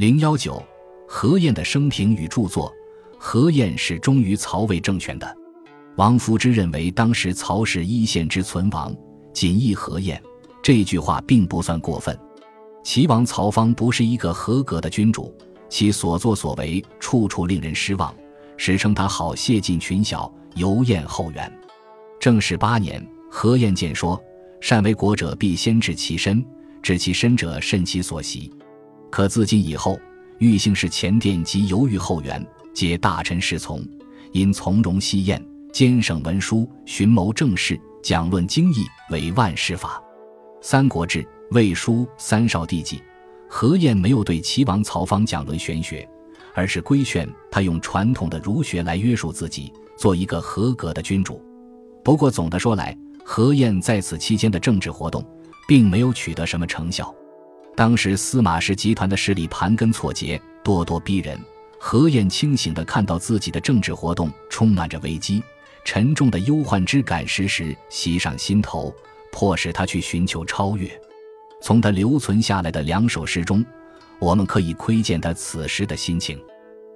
零幺九，何晏的生平与著作。何晏是忠于曹魏政权的。王夫之认为，当时曹氏一线之存亡，仅依何晏。这句话并不算过分。齐王曹芳不是一个合格的君主，其所作所为处处令人失望。史称他好谢尽群小，犹晏后援。正始八年，何晏见说：“善为国者，必先治其身；治其身者，慎其所习。可自今以后，欲幸是前殿及犹豫后援，皆大臣侍从，因从容西宴，兼省文书，寻谋政事，讲论经义，为万世法。《三国志·魏书·三少帝纪》，何晏没有对齐王曹芳讲论玄学，而是规劝他用传统的儒学来约束自己，做一个合格的君主。不过总的说来，何晏在此期间的政治活动，并没有取得什么成效。当时司马氏集团的势力盘根错节，咄咄逼人。何晏清醒地看到自己的政治活动充满着危机，沉重的忧患之感时时袭上心头，迫使他去寻求超越。从他留存下来的两首诗中，我们可以窥见他此时的心情。《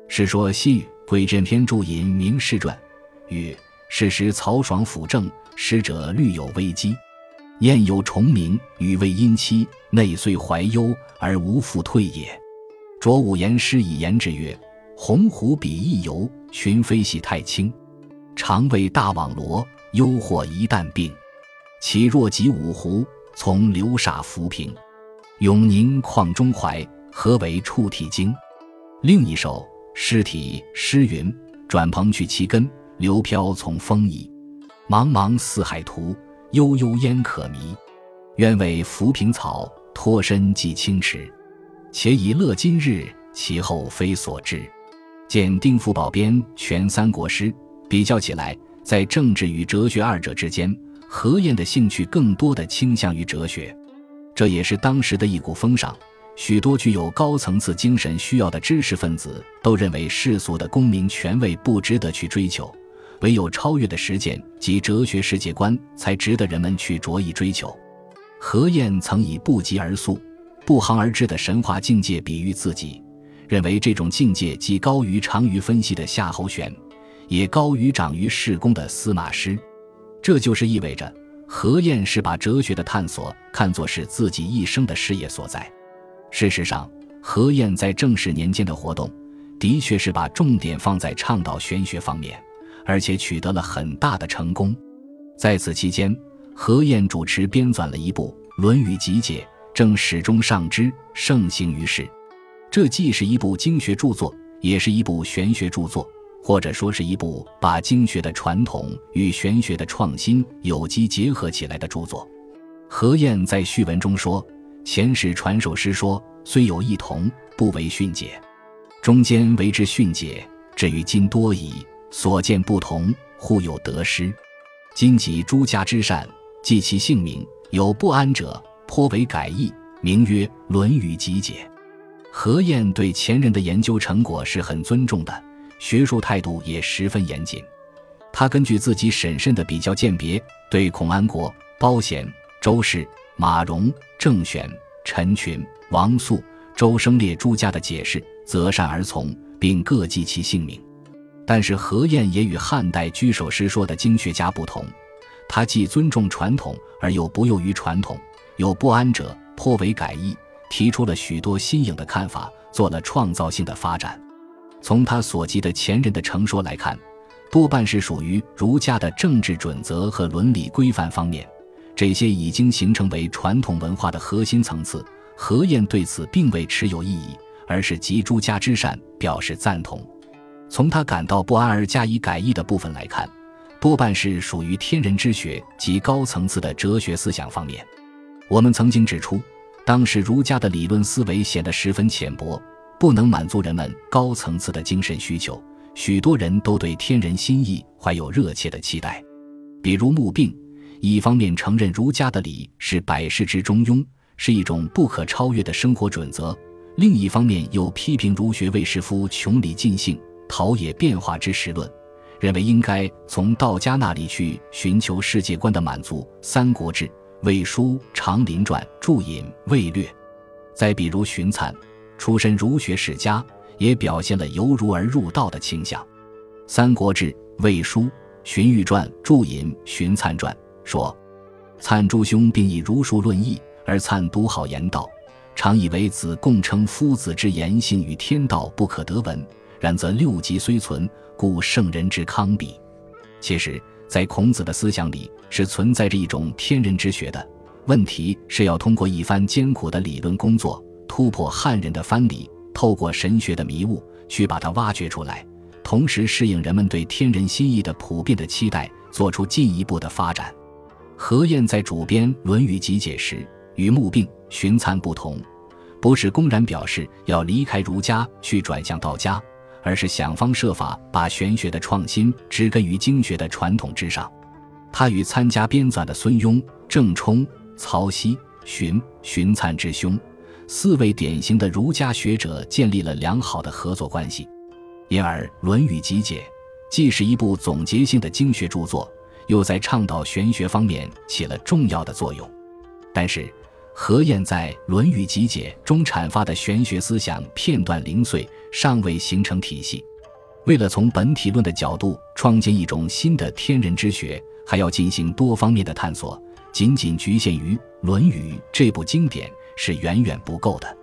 世说新语·鬼阵篇注引明世传》曰：“是时曹爽辅政，使者虑有危机。燕有重名，与魏因妻，内虽怀忧，而无复退也。”卓武言诗以言之曰。鸿鹄比翼游，群飞系太清。常为大网罗，忧祸一旦并。岂若及五湖，从流沙浮萍。永宁旷中怀，何为触涕经？另一首诗体诗云：转蓬去其根，流飘从风矣。茫茫四海图，悠悠烟可迷。愿为浮萍草，脱身即清池。且以乐今日，其后非所知。见丁福宝编《全三国诗》，比较起来，在政治与哲学二者之间，何晏的兴趣更多的倾向于哲学，这也是当时的一股风尚。许多具有高层次精神需要的知识分子都认为世俗的功名权位不值得去追求，唯有超越的实践及哲学世界观才值得人们去着意追求。何晏曾以不疾而速、不航而至的神话境界比喻自己。认为这种境界既高于长于分析的夏侯玄，也高于长于事功的司马师，这就是意味着何晏是把哲学的探索看作是自己一生的事业所在。事实上，何晏在正史年间的活动，的确是把重点放在倡导玄学方面，而且取得了很大的成功。在此期间，何晏主持编纂了一部《论语集解》，正始终上之，盛行于世。这既是一部经学著作，也是一部玄学著作，或者说是一部把经学的传统与玄学的创新有机结合起来的著作。何晏在序文中说：“前史传授诗说，虽有异同，不为训解；中间为之训解，至于今多矣。所见不同，互有得失。今及诸家之善，记其姓名，有不安者，颇为改易，名曰《论语集解》。”何晏对前人的研究成果是很尊重的，学术态度也十分严谨。他根据自己审慎的比较鉴别，对孔安国、包显、周氏、马融、郑选、陈群、王肃、周生烈诸家的解释，择善而从，并各记其姓名。但是何晏也与汉代居首诗说的经学家不同，他既尊重传统，而又不囿于传统，有不安者，颇为改易。提出了许多新颖的看法，做了创造性的发展。从他所记的前人的成说来看，多半是属于儒家的政治准则和伦理规范方面，这些已经形成为传统文化的核心层次。何晏对此并未持有异议，而是集诸家之善表示赞同。从他感到不安而加以改意的部分来看，多半是属于天人之学及高层次的哲学思想方面。我们曾经指出。当时儒家的理论思维显得十分浅薄，不能满足人们高层次的精神需求。许多人都对天人心意怀有热切的期待，比如穆病，一方面承认儒家的礼是百世之中庸，是一种不可超越的生活准则；另一方面又批评儒学为士夫穷理尽性、陶冶变化之实论，认为应该从道家那里去寻求世界观的满足。《三国志》。魏书长林传注引魏略，再比如荀粲、出身儒学世家，也表现了由儒而入道的倾向。《三国志·魏书·荀彧传》注引《荀粲传》说：“粲诸兄并以儒术论义，而粲独好言道，常以为子共称夫子之言性与天道不可得闻。然则六极虽存，故圣人之康比。”其实，在孔子的思想里，是存在着一种天人之学的。问题是要通过一番艰苦的理论工作，突破汉人的藩篱，透过神学的迷雾，去把它挖掘出来，同时适应人们对天人心意的普遍的期待，做出进一步的发展。何晏在主编《论语集解》时，与穆病、荀粲不同，不是公然表示要离开儒家去转向道家，而是想方设法把玄学的创新植根于经学的传统之上。他与参加编纂的孙庸、郑冲。曹溪、荀、荀粲之兄，四位典型的儒家学者建立了良好的合作关系，因而《论语集解》既是一部总结性的经学著作，又在倡导玄学方面起了重要的作用。但是，何晏在《论语集解》中阐发的玄学思想片段零碎，尚未形成体系。为了从本体论的角度创建一种新的天人之学，还要进行多方面的探索。仅仅局限于《论语》这部经典是远远不够的。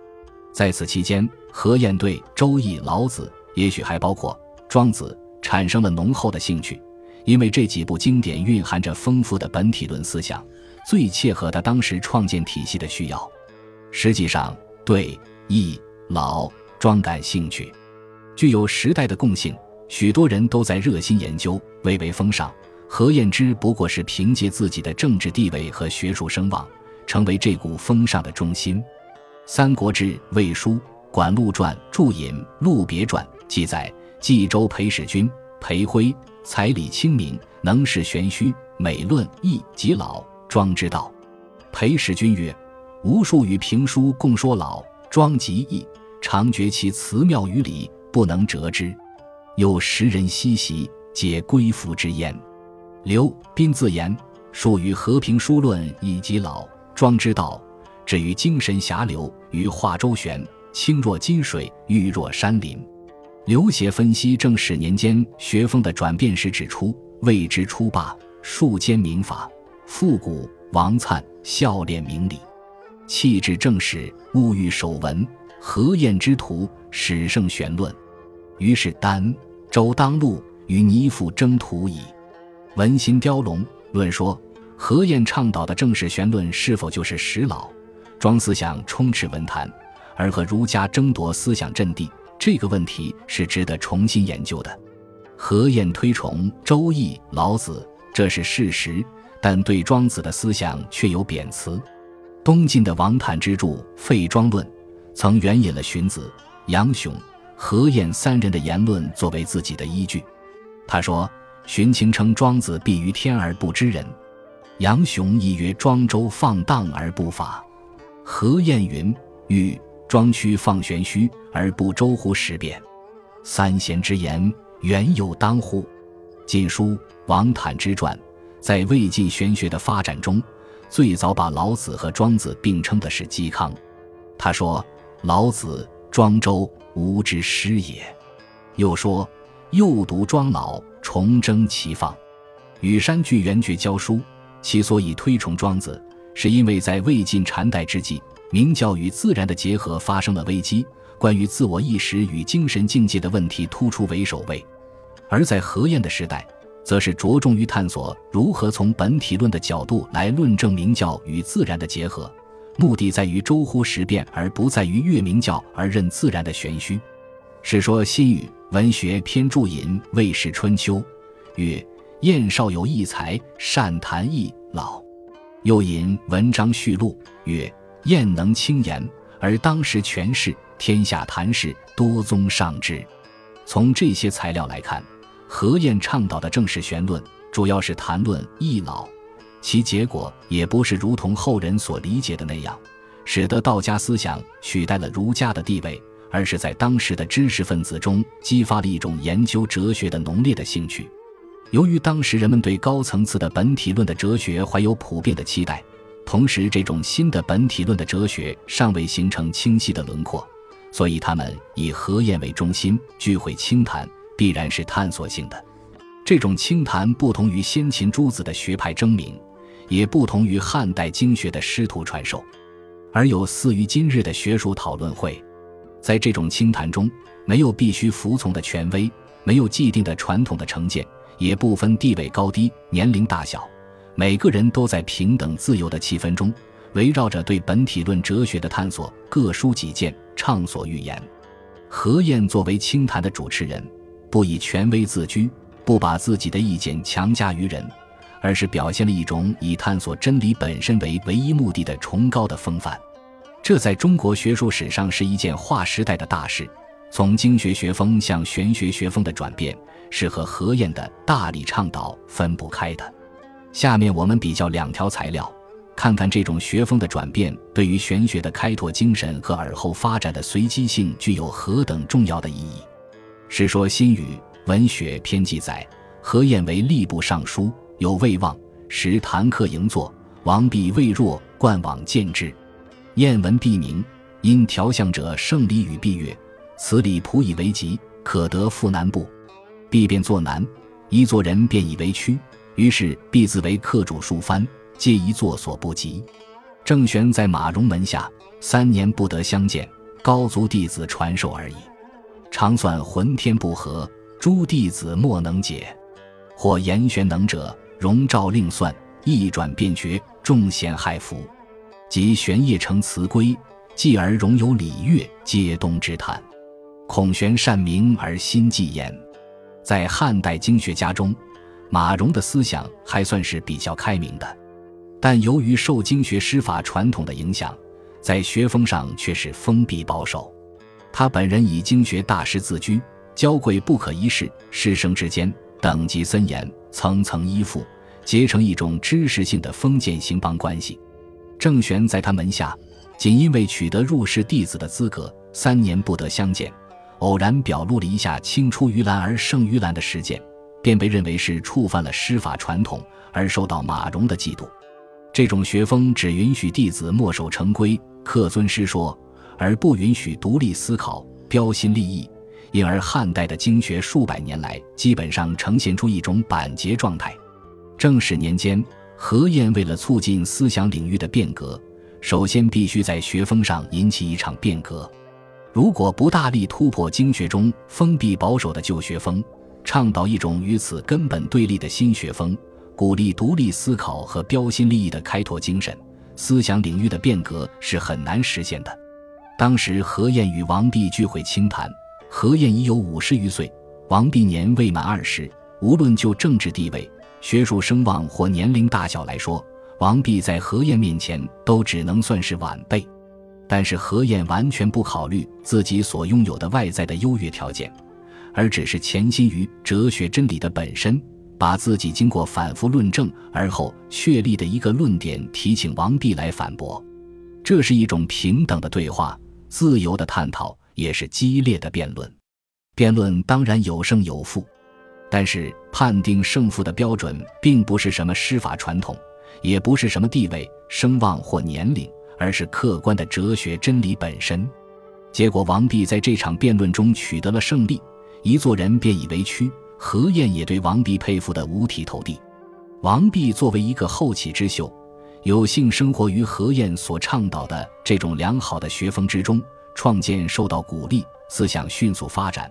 在此期间，何晏对《周易》《老子》，也许还包括《庄子》，产生了浓厚的兴趣，因为这几部经典蕴含着丰富的本体论思想，最切合他当时创建体系的需要。实际上，对《易》《老》《庄》感兴趣，具有时代的共性，许多人都在热心研究，蔚为风尚。何晏之不过是凭借自己的政治地位和学术声望，成为这股风尚的中心。《三国志·魏书·管路传》注引《陆别传》记载：冀州裴使君裴辉，才理清明，能识玄虚，美论易及老庄之道。裴使君曰：“无数与评书共说老庄及义，常觉其辞妙于理，不能折之。有时人嬉习，皆归服之焉。”刘斌自言：“术于和平书论以及老庄之道，至于精神侠流，与化周旋，清若金水，玉若山林。”刘协分析正史年间学风的转变时指出：“魏之初罢，数兼民法，复古王粲孝廉明理，气质正史，物欲守文。何晏之徒，始胜玄论。于是丹周当路，与倪父争徒矣。”文心雕龙论说，何晏倡导的正史玄论是否就是实老庄思想充斥文坛，而和儒家争夺思想阵地？这个问题是值得重新研究的。何晏推崇《周易》《老子》，这是事实，但对庄子的思想却有贬词。东晋的王坦之著《废庄论》，曾援引了荀子、杨雄、何晏三人的言论作为自己的依据。他说。荀卿称庄子必于天而不知人，杨雄亦曰庄周放荡而不法。何晏云：欲庄曲放玄虚而不周乎时变。三贤之言，原有当乎？《晋书·王坦之传》在魏晋玄学的发展中，最早把老子和庄子并称的是嵇康。他说：“老子、庄周，吾之师也。”又说：“幼读庄老。”重征齐放，羽山居元觉教书，其所以推崇庄子，是因为在魏晋禅代之际，明教与自然的结合发生了危机，关于自我意识与精神境界的问题突出为首位；而在何晏的时代，则是着重于探索如何从本体论的角度来论证明教与自然的结合，目的在于周乎时变，而不在于月明教而任自然的玄虚。《史说新语》文学篇注引《魏氏春秋》，曰：“晏少有异才，善谈易老。”又引《文章序录》曰：“晏能轻言，而当时权势，天下谈事多宗上之。”从这些材料来看，何晏倡导的正史玄论，主要是谈论易老，其结果也不是如同后人所理解的那样，使得道家思想取代了儒家的地位。而是在当时的知识分子中激发了一种研究哲学的浓烈的兴趣。由于当时人们对高层次的本体论的哲学怀有普遍的期待，同时这种新的本体论的哲学尚未形成清晰的轮廓，所以他们以何晏为中心聚会清谈，必然是探索性的。这种清谈不同于先秦诸子的学派争鸣，也不同于汉代经学的师徒传授，而有似于今日的学术讨论会。在这种清谈中，没有必须服从的权威，没有既定的传统的成见，也不分地位高低、年龄大小，每个人都在平等自由的气氛中。围绕着对本体论哲学的探索，各抒己见，畅所欲言。何晏作为清谈的主持人，不以权威自居，不把自己的意见强加于人，而是表现了一种以探索真理本身为唯一目的的崇高的风范。这在中国学术史上是一件划时代的大事。从经学学风向玄学学风的转变，是和何晏的大力倡导分不开的。下面我们比较两条材料。看看这种学风的转变对于玄学的开拓精神和尔后发展的随机性具有何等重要的意义。《史说新语·文学篇》记载，何晏为吏部尚书，有魏望，时谈客迎坐，王弼未若，冠往见之。晏闻毕名，因调相者胜礼与毕曰：“此礼仆以为吉，可得赴南部。”毕便坐南，一坐人便以为屈，于是毕自为客主数番。皆一作所不及。郑玄在马融门下三年不得相见，高足弟子传授而已。常算浑天不和，诸弟子莫能解。或言玄能者，容照令算，一转便决，众贤害服。及玄烨成辞归，继而容有礼乐，皆东之叹。孔玄善明而心既言。在汉代经学家中，马融的思想还算是比较开明的。但由于受经学师法传统的影响，在学风上却是封闭保守。他本人以经学大师自居，娇贵不可一世，师生之间等级森严，层层依附，结成一种知识性的封建兴邦关系。郑玄在他门下，仅因为取得入室弟子的资格，三年不得相见，偶然表露了一下青出于蓝而胜于蓝的实践，便被认为是触犯了师法传统，而受到马融的嫉妒。这种学风只允许弟子墨守成规、恪遵师说，而不允许独立思考、标新立异，因而汉代的经学数百年来基本上呈现出一种板结状态。正始年间，何晏为了促进思想领域的变革，首先必须在学风上引起一场变革。如果不大力突破经学中封闭保守的旧学风，倡导一种与此根本对立的新学风。鼓励独立思考和标新立异的开拓精神，思想领域的变革是很难实现的。当时何晏与王弼聚会清谈，何晏已有五十余岁，王弼年未满二十。无论就政治地位、学术声望或年龄大小来说，王弼在何晏面前都只能算是晚辈。但是何晏完全不考虑自己所拥有的外在的优越条件，而只是潜心于哲学真理的本身。把自己经过反复论证而后确立的一个论点提请王弼来反驳，这是一种平等的对话，自由的探讨，也是激烈的辩论。辩论当然有胜有负，但是判定胜负的标准并不是什么师法传统，也不是什么地位、声望或年龄，而是客观的哲学真理本身。结果，王弼在这场辩论中取得了胜利，一做人便以为屈。何晏也对王弼佩服得五体投地。王弼作为一个后起之秀，有幸生活于何晏所倡导的这种良好的学风之中，创建受到鼓励，思想迅速发展。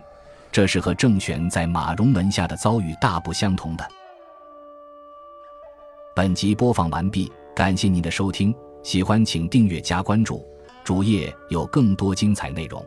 这是和郑玄在马融门下的遭遇大不相同的。本集播放完毕，感谢您的收听，喜欢请订阅加关注，主页有更多精彩内容。